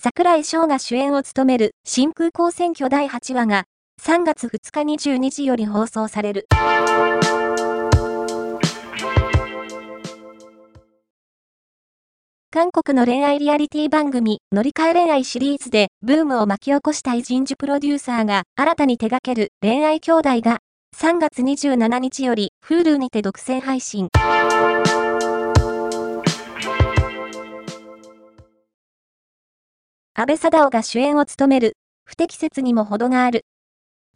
桜井翔が主演を務める新空港選挙第8話が3月2日22時より放送される。韓国の恋愛リアリティ番組、乗り換え恋愛シリーズでブームを巻き起こした偉人樹プロデューサーが新たに手掛ける恋愛兄弟が3月27日より Hulu にて独占配信。安倍貞夫が主演を務める、不適切にも程がある。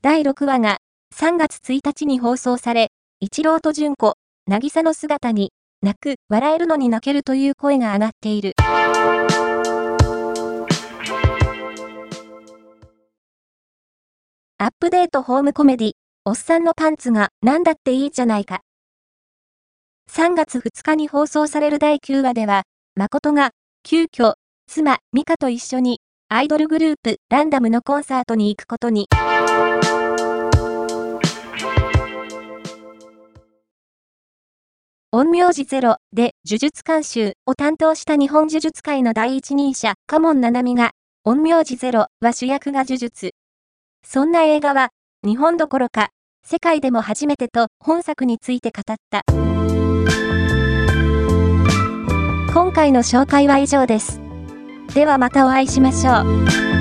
第6話が3月1日に放送され、一郎と純子、渚の姿に、泣く、笑えるのに泣けるという声が上がっている。アップデートホームコメディ、おっさんのパンツが何だっていいじゃないか。3月2日に放送される第9話では、誠が、急遽、妻、ミカと一緒に、アイドルグループ、ランダムのコンサートに行くことに。陰陽師ゼロで呪術監修を担当した日本呪術界の第一人者、カモンナナミが、陰陽師ゼロは主役が呪術。そんな映画は、日本どころか、世界でも初めてと本作について語った。今回の紹介は以上です。ではまたお会いしましょう。